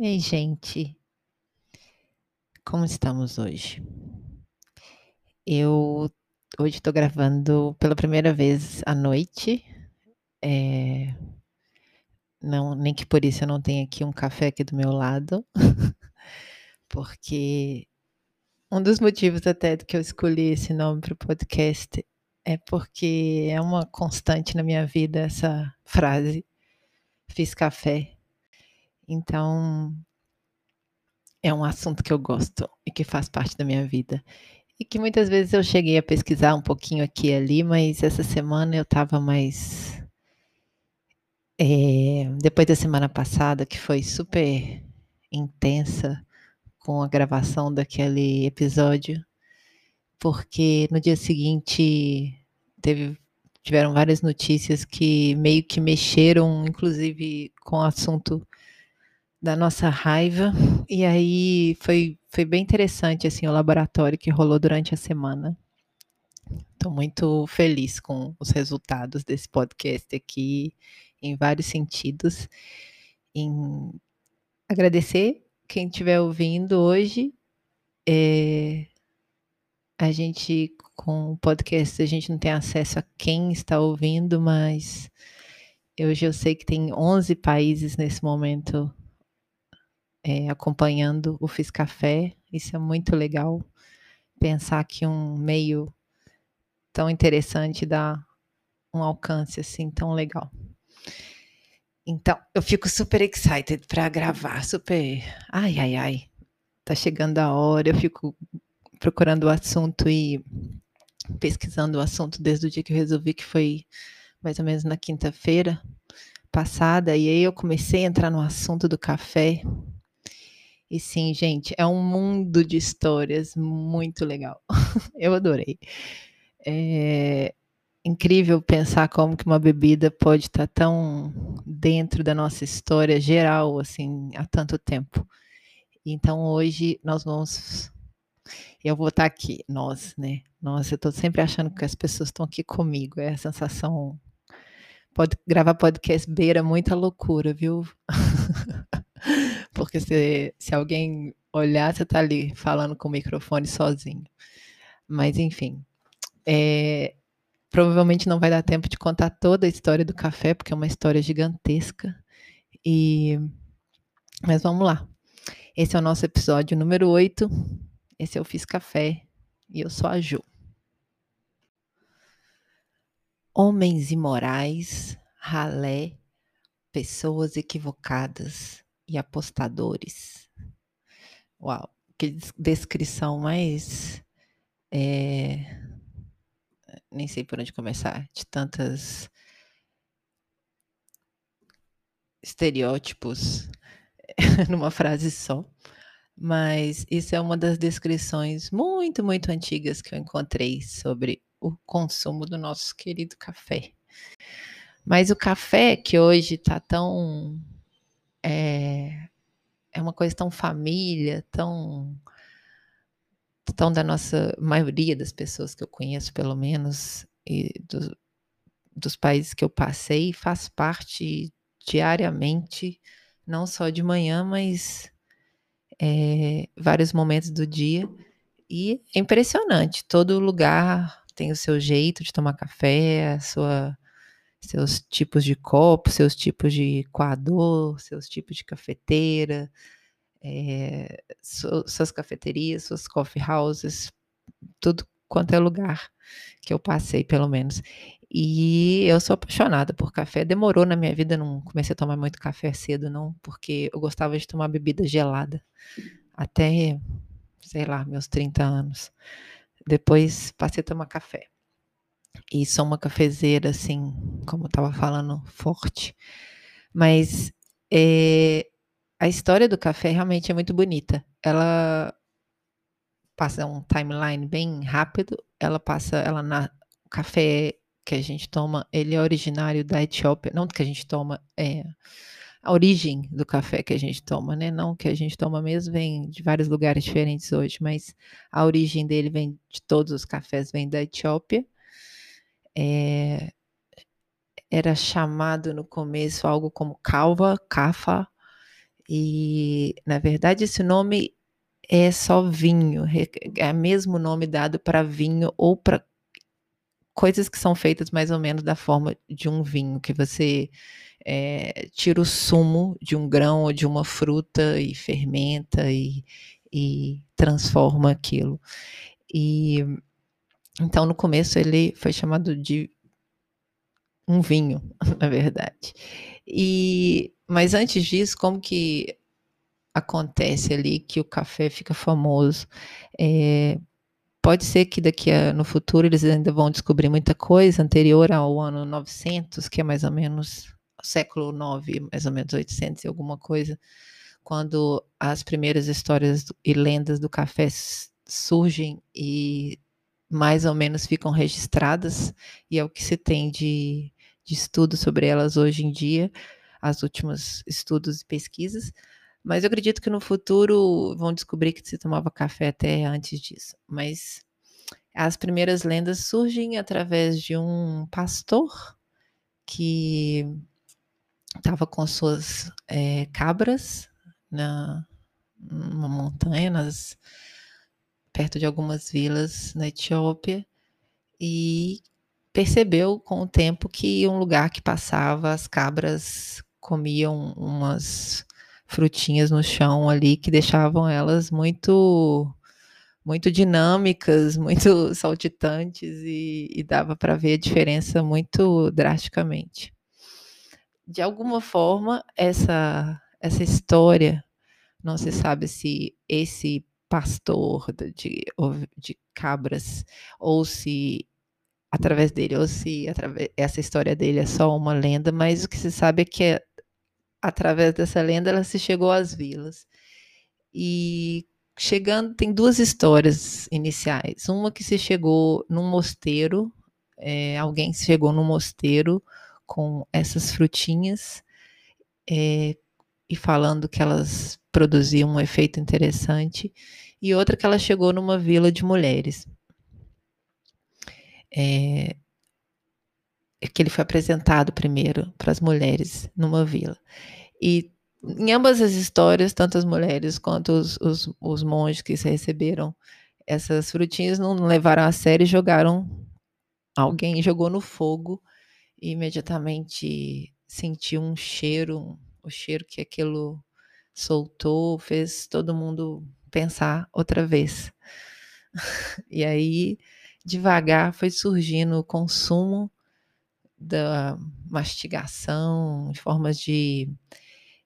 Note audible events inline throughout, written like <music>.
Ei, gente, como estamos hoje? Eu hoje estou gravando pela primeira vez à noite. É, não, nem que por isso eu não tenha aqui um café aqui do meu lado, <laughs> porque um dos motivos até que eu escolhi esse nome para o podcast é porque é uma constante na minha vida essa frase, fiz café. Então, é um assunto que eu gosto e que faz parte da minha vida. E que muitas vezes eu cheguei a pesquisar um pouquinho aqui e ali, mas essa semana eu estava mais. É, depois da semana passada, que foi super intensa com a gravação daquele episódio, porque no dia seguinte teve, tiveram várias notícias que meio que mexeram, inclusive com o assunto da nossa raiva. E aí foi, foi bem interessante assim o laboratório que rolou durante a semana. Estou muito feliz com os resultados desse podcast aqui, em vários sentidos. Em agradecer quem estiver ouvindo hoje. É, a gente, com o podcast, a gente não tem acesso a quem está ouvindo, mas hoje eu sei que tem 11 países nesse momento é, acompanhando o Fiz Café. Isso é muito legal. Pensar que um meio tão interessante dá um alcance assim tão legal. Então, eu fico super excited para gravar, super. Ai, ai, ai. Tá chegando a hora, eu fico procurando o assunto e pesquisando o assunto desde o dia que eu resolvi, que foi mais ou menos na quinta-feira passada, e aí eu comecei a entrar no assunto do café, e sim, gente, é um mundo de histórias muito legal. <laughs> Eu adorei. É incrível pensar como que uma bebida pode estar tão dentro da nossa história geral, assim, há tanto tempo. Então, hoje nós vamos. Eu vou estar aqui, nós, né? Nossa, eu estou sempre achando que as pessoas estão aqui comigo. É a sensação. Pode gravar podcast beira muita loucura, viu? <laughs> Porque se, se alguém olhar, você está ali falando com o microfone sozinho. Mas, enfim. É, provavelmente não vai dar tempo de contar toda a história do café, porque é uma história gigantesca. E mas vamos lá. Esse é o nosso episódio número 8. Esse é o Fiz Café e eu sou a Ju. Homens imorais, ralé, pessoas equivocadas, e apostadores. Uau, que descrição mais. É, nem sei por onde começar, de tantas estereótipos <laughs> numa frase só. Mas isso é uma das descrições muito, muito antigas que eu encontrei sobre o consumo do nosso querido café. Mas o café que hoje está tão é, é uma coisa tão família, tão, tão da nossa maioria das pessoas que eu conheço, pelo menos, e do, dos países que eu passei, faz parte diariamente, não só de manhã, mas é, vários momentos do dia. E é impressionante, todo lugar tem o seu jeito de tomar café, a sua seus tipos de copo, seus tipos de coador, seus tipos de cafeteira, é, suas cafeterias, suas coffee houses, tudo quanto é lugar que eu passei, pelo menos. E eu sou apaixonada por café. Demorou na minha vida, não comecei a tomar muito café cedo, não, porque eu gostava de tomar bebida gelada até, sei lá, meus 30 anos. Depois passei a tomar café. E sou uma cafezeira, assim, como eu estava falando, forte. Mas é, a história do café realmente é muito bonita. Ela passa um timeline bem rápido. Ela passa, ela na o café que a gente toma, ele é originário da Etiópia, não que a gente toma, é a origem do café que a gente toma, né? Não que a gente toma mesmo vem de vários lugares diferentes hoje, mas a origem dele vem de todos os cafés vem da Etiópia é, era chamado no começo algo como calva, cafa, E, na verdade, esse nome é só vinho, é o mesmo nome dado para vinho ou para coisas que são feitas mais ou menos da forma de um vinho, que você é, tira o sumo de um grão ou de uma fruta e fermenta e, e transforma aquilo. E então no começo ele foi chamado de um vinho, <laughs> na verdade. E mas antes disso, como que acontece ali que o café fica famoso? É, pode ser que daqui a, no futuro eles ainda vão descobrir muita coisa anterior ao ano 900, que é mais ou menos século 9, mais ou menos 800 e alguma coisa, quando as primeiras histórias e lendas do café surgem e mais ou menos ficam registradas, e é o que se tem de, de estudo sobre elas hoje em dia, as últimos estudos e pesquisas. Mas eu acredito que no futuro vão descobrir que se tomava café até antes disso. Mas as primeiras lendas surgem através de um pastor que estava com suas é, cabras na numa montanha, nas, perto de algumas vilas na Etiópia, e percebeu com o tempo que um lugar que passava, as cabras comiam umas frutinhas no chão ali que deixavam elas muito muito dinâmicas, <laughs> muito saltitantes e, e dava para ver a diferença muito drasticamente. De alguma forma, essa, essa história, não se sabe se esse pastor de, de cabras, ou se através dele, ou se através, essa história dele é só uma lenda, mas o que se sabe é que através dessa lenda ela se chegou às vilas. E chegando, tem duas histórias iniciais. Uma que se chegou num mosteiro, é, alguém chegou num mosteiro com essas frutinhas é, e falando que elas produziam um efeito interessante, e outra que ela chegou numa vila de mulheres. É, que ele foi apresentado primeiro para as mulheres numa vila. E em ambas as histórias, tanto as mulheres quanto os, os, os monges que receberam essas frutinhas não levaram a sério e jogaram. Alguém jogou no fogo e imediatamente senti um cheiro, o cheiro que aquilo soltou, fez todo mundo pensar outra vez. <laughs> e aí, devagar, foi surgindo o consumo da mastigação, formas de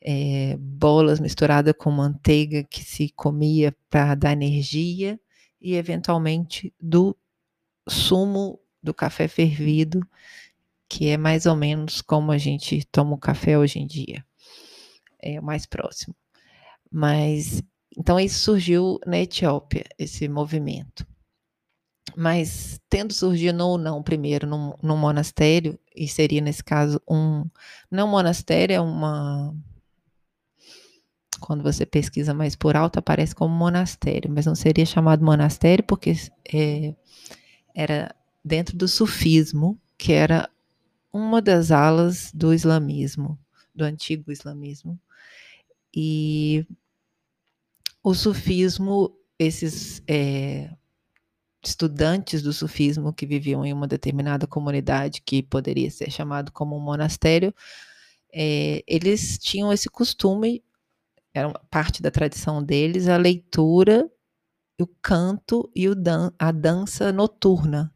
é, bolas misturadas com manteiga que se comia para dar energia e, eventualmente, do sumo do café fervido que é mais ou menos como a gente toma o café hoje em dia. É mais próximo. Mas então isso surgiu na Etiópia, esse movimento. Mas tendo surgido ou não primeiro num, num monastério, e seria nesse caso um. Não um monastério, é uma. Quando você pesquisa mais por alto, aparece como monastério, mas não seria chamado monastério porque é, era dentro do sufismo, que era uma das alas do islamismo, do antigo islamismo. E o sufismo, esses é, estudantes do sufismo que viviam em uma determinada comunidade que poderia ser chamado como um monastério, é, eles tinham esse costume, era parte da tradição deles, a leitura, o canto e o dan a dança noturna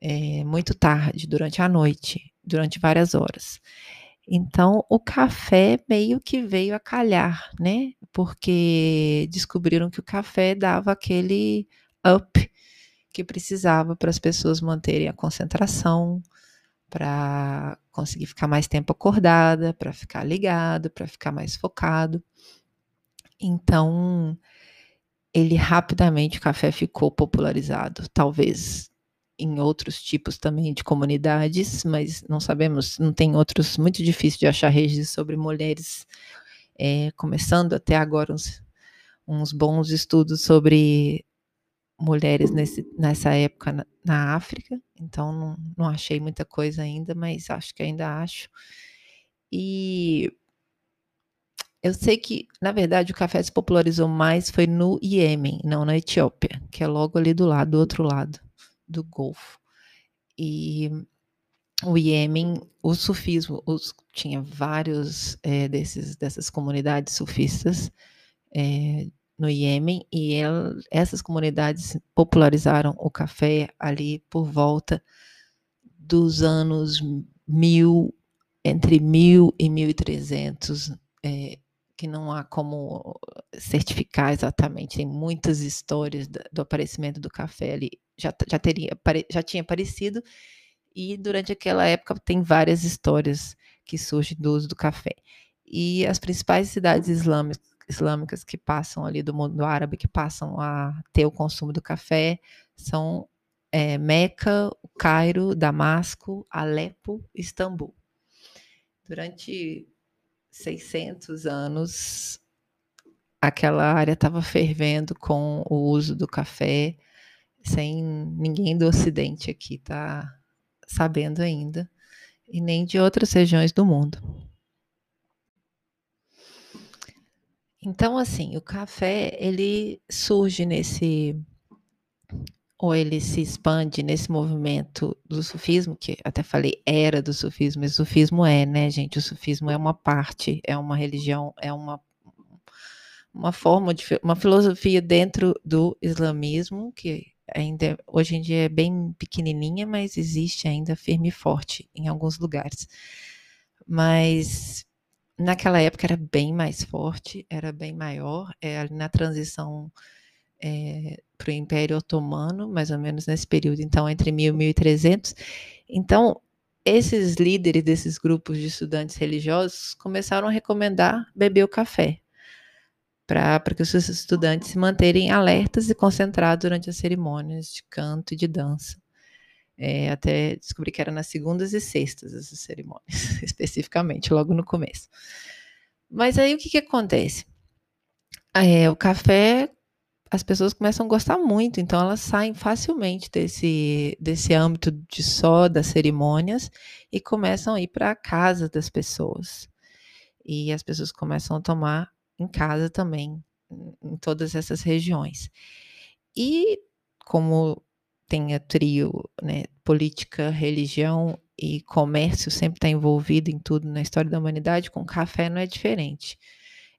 é, muito tarde, durante a noite, durante várias horas. Então, o café meio que veio a calhar, né? Porque descobriram que o café dava aquele up que precisava para as pessoas manterem a concentração, para conseguir ficar mais tempo acordada, para ficar ligado, para ficar mais focado. Então, ele rapidamente o café ficou popularizado, talvez em outros tipos também de comunidades, mas não sabemos, não tem outros, muito difícil de achar registros sobre mulheres, é, começando até agora uns, uns bons estudos sobre mulheres nesse, nessa época na, na África, então não, não achei muita coisa ainda, mas acho que ainda acho. E eu sei que, na verdade, o café se popularizou mais foi no Iêmen, não na Etiópia, que é logo ali do lado, do outro lado do Golfo. E o Iêmen, o sufismo, os, tinha vários é, desses, dessas comunidades sufistas é, no Iêmen, e essas comunidades popularizaram o café ali por volta dos anos mil, entre mil e mil e trezentos, é, que não há como certificar exatamente, tem muitas histórias do, aparecimento do café ali, já, já, teria, já tinha aparecido, e durante aquela época tem várias histórias que surgem do uso do café. E as principais cidades islâmicas, islâmicas que passam ali do mundo árabe, que passam a ter o consumo do café, são é, Meca, Cairo, Damasco, Alepo, Istambul. Durante 600 anos, aquela área estava fervendo com o uso do café, sem ninguém do Ocidente aqui tá sabendo ainda, e nem de outras regiões do mundo. Então, assim, o café ele surge nesse ou ele se expande nesse movimento do sufismo, que até falei era do sufismo, mas o sufismo é, né, gente? O sufismo é uma parte, é uma religião, é uma uma forma de uma filosofia dentro do islamismo que ainda hoje em dia é bem pequenininha, mas existe ainda firme e forte em alguns lugares. Mas naquela época era bem mais forte, era bem maior, é, na transição é, para o Império Otomano, mais ou menos nesse período, então entre 1000 e 1300. Então, esses líderes desses grupos de estudantes religiosos começaram a recomendar beber o café para que os seus estudantes se manterem alertas e concentrados durante as cerimônias de canto e de dança. É, até descobri que era nas segundas e sextas essas cerimônias, <laughs> especificamente, logo no começo. Mas aí o que, que acontece? É, o café, as pessoas começam a gostar muito, então elas saem facilmente desse, desse âmbito de só das cerimônias e começam a ir para a casa das pessoas. E as pessoas começam a tomar em casa também, em todas essas regiões. E como tem a trio, né, política, religião e comércio sempre está envolvido em tudo na história da humanidade, com café não é diferente.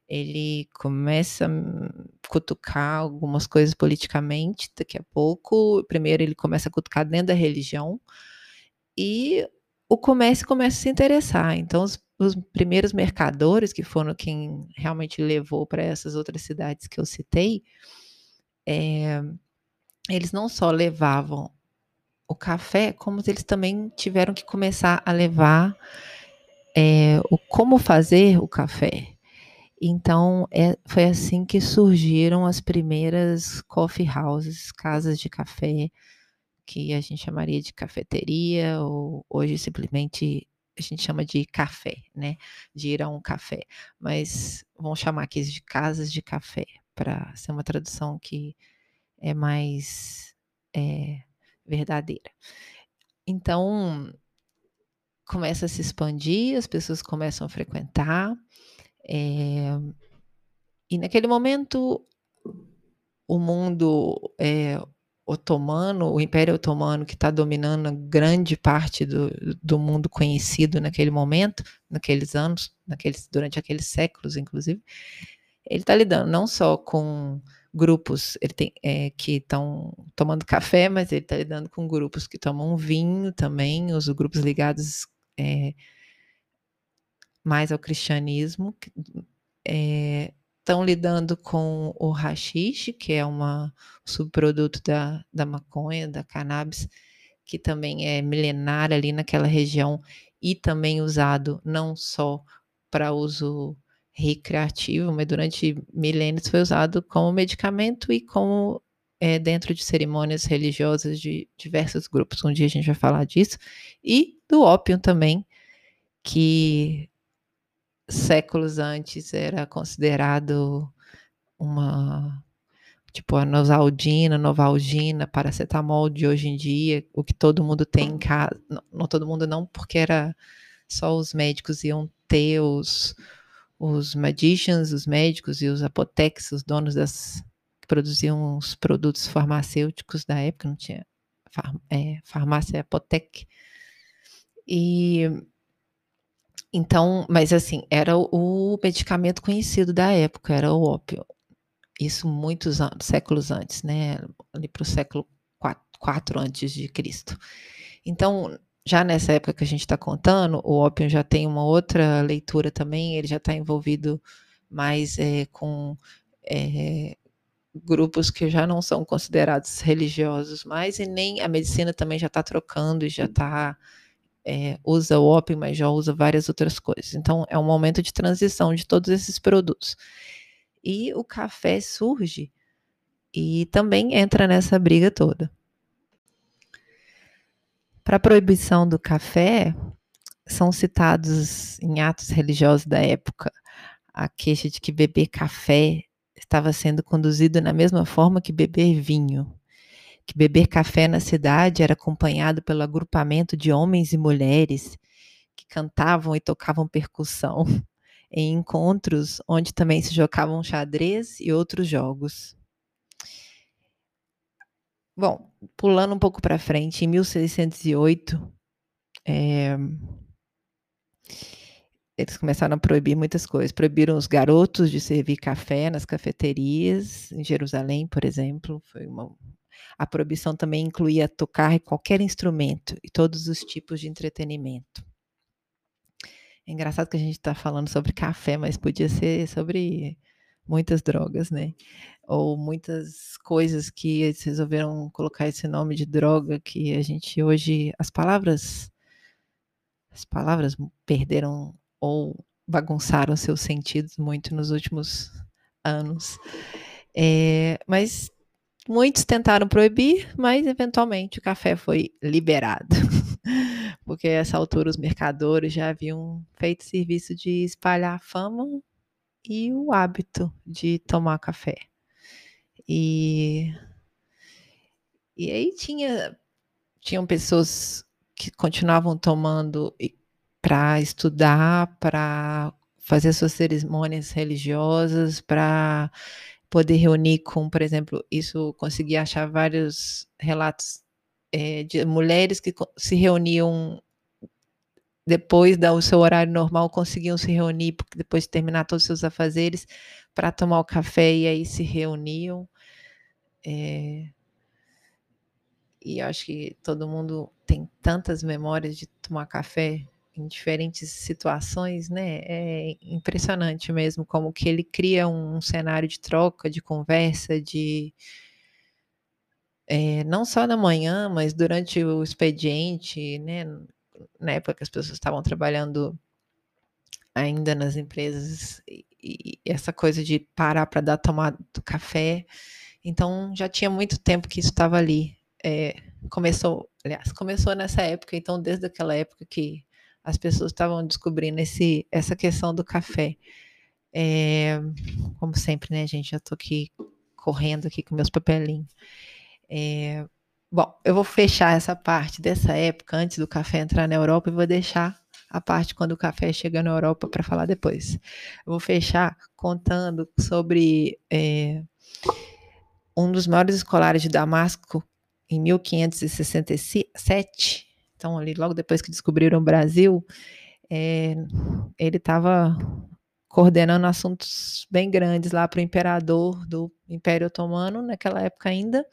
Ele começa a cutucar algumas coisas politicamente, daqui a pouco, primeiro ele começa a cutucar dentro da religião, e o comércio começa a se interessar. Então, os os primeiros mercadores, que foram quem realmente levou para essas outras cidades que eu citei, é, eles não só levavam o café, como eles também tiveram que começar a levar é, o como fazer o café. Então, é, foi assim que surgiram as primeiras coffee houses, casas de café, que a gente chamaria de cafeteria, ou hoje simplesmente a gente chama de café, né? De ir a um café. Mas vamos chamar aqui de casas de café, para ser uma tradução que é mais é, verdadeira. Então, começa a se expandir, as pessoas começam a frequentar, é, e naquele momento o mundo é, otomano, o Império Otomano que está dominando grande parte do, do mundo conhecido naquele momento, naqueles anos, naqueles, durante aqueles séculos, inclusive, ele está lidando não só com grupos ele tem, é, que estão tomando café, mas ele está lidando com grupos que tomam vinho também, os grupos ligados é, mais ao cristianismo, é, estão lidando com o hashish, que é uma subproduto da, da maconha, da cannabis, que também é milenar ali naquela região e também usado não só para uso recreativo, mas durante milênios foi usado como medicamento e como é, dentro de cerimônias religiosas de diversos grupos. Um dia a gente vai falar disso. E do ópio também, que séculos antes era considerado uma tipo a nosaldina, novalgina, paracetamol de hoje em dia, o que todo mundo tem em casa, não, não todo mundo não, porque era só os médicos iam ter os, os magicians, os médicos e os apoteques, os donos das que produziam os produtos farmacêuticos da época, não tinha far, é, farmácia apotec. E então, mas assim, era o medicamento conhecido da época, era o ópio. Isso muitos anos, séculos antes, né? Ali para o século 4 antes de Cristo. Então, já nessa época que a gente está contando, o ópio já tem uma outra leitura também, ele já está envolvido mais é, com é, grupos que já não são considerados religiosos mais, e nem a medicina também já está trocando e já está. É, usa o ópio, mas já usa várias outras coisas. Então, é um momento de transição de todos esses produtos. E o café surge e também entra nessa briga toda. Para a proibição do café, são citados em atos religiosos da época a queixa de que beber café estava sendo conduzido na mesma forma que beber vinho, que beber café na cidade era acompanhado pelo agrupamento de homens e mulheres que cantavam e tocavam percussão <laughs> em encontros onde também se jogavam xadrez e outros jogos. Bom, pulando um pouco para frente, em 1608, é, eles começaram a proibir muitas coisas. Proibiram os garotos de servir café nas cafeterias, em Jerusalém, por exemplo. Foi uma... A proibição também incluía tocar qualquer instrumento e todos os tipos de entretenimento. É engraçado que a gente está falando sobre café, mas podia ser sobre muitas drogas, né? Ou muitas coisas que eles resolveram colocar esse nome de droga que a gente hoje as palavras as palavras perderam ou bagunçaram seus sentidos muito nos últimos anos. É, mas muitos tentaram proibir, mas eventualmente o café foi liberado. <laughs> Porque a essa altura os mercadores já haviam feito serviço de espalhar a fama e o hábito de tomar café. E, e aí tinha, tinham pessoas que continuavam tomando para estudar, para fazer suas cerimônias religiosas, para poder reunir com, por exemplo, isso consegui achar vários relatos é, de mulheres que se reuniam depois do seu horário normal, conseguiam se reunir, depois de terminar todos os seus afazeres, para tomar o café e aí se reuniam. É... E acho que todo mundo tem tantas memórias de tomar café em diferentes situações, né? É impressionante mesmo como que ele cria um cenário de troca, de conversa, de é, não só na manhã, mas durante o expediente, né? na época que as pessoas estavam trabalhando ainda nas empresas, e, e essa coisa de parar para dar tomada do café. Então já tinha muito tempo que isso estava ali. É, começou, aliás, começou nessa época, então desde aquela época que as pessoas estavam descobrindo esse, essa questão do café. É, como sempre, né, gente? Já estou aqui correndo aqui com meus papelinhos. É, Bom, eu vou fechar essa parte dessa época, antes do café entrar na Europa, e vou deixar a parte quando o café chega na Europa para falar depois. Eu vou fechar contando sobre é, um dos maiores escolares de Damasco em 1567. Então, ali logo depois que descobriram o Brasil, é, ele estava coordenando assuntos bem grandes lá para o imperador do Império Otomano, naquela época ainda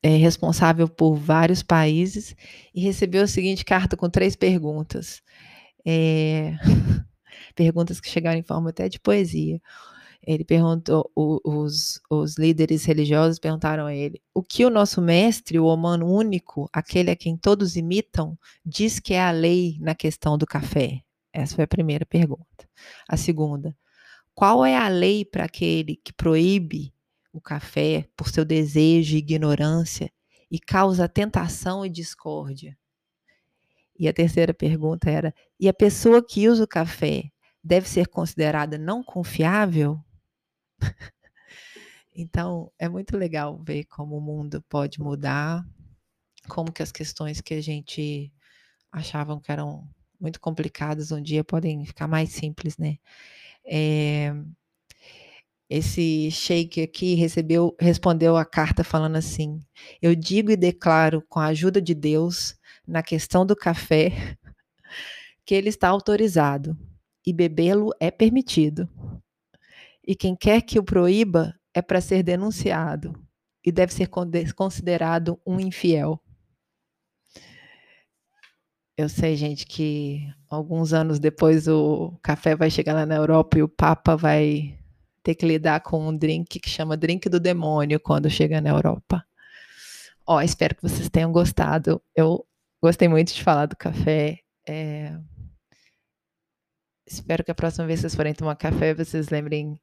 é, responsável por vários países e recebeu a seguinte carta com três perguntas. É, <laughs> perguntas que chegaram em forma até de poesia. Ele perguntou, os, os líderes religiosos perguntaram a ele: o que o nosso mestre, o humano único, aquele a quem todos imitam, diz que é a lei na questão do café? Essa foi a primeira pergunta. A segunda: qual é a lei para aquele que proíbe o café por seu desejo e ignorância e causa tentação e discórdia. E a terceira pergunta era: e a pessoa que usa o café deve ser considerada não confiável? <laughs> então, é muito legal ver como o mundo pode mudar, como que as questões que a gente achavam que eram muito complicados um dia podem ficar mais simples, né? É, esse sheik aqui recebeu, respondeu a carta falando assim: Eu digo e declaro, com a ajuda de Deus, na questão do café, <laughs> que ele está autorizado e bebê-lo é permitido. E quem quer que o proíba é para ser denunciado e deve ser considerado um infiel. Eu sei, gente, que alguns anos depois o café vai chegar lá na Europa e o Papa vai ter que lidar com um drink que chama drink do demônio quando chega na Europa. Ó, espero que vocês tenham gostado. Eu gostei muito de falar do café. É... Espero que a próxima vez que vocês forem tomar café, vocês lembrem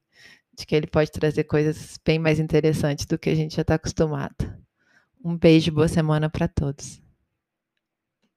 que ele pode trazer coisas bem mais interessantes do que a gente já está acostumado. Um beijo, boa semana para todos.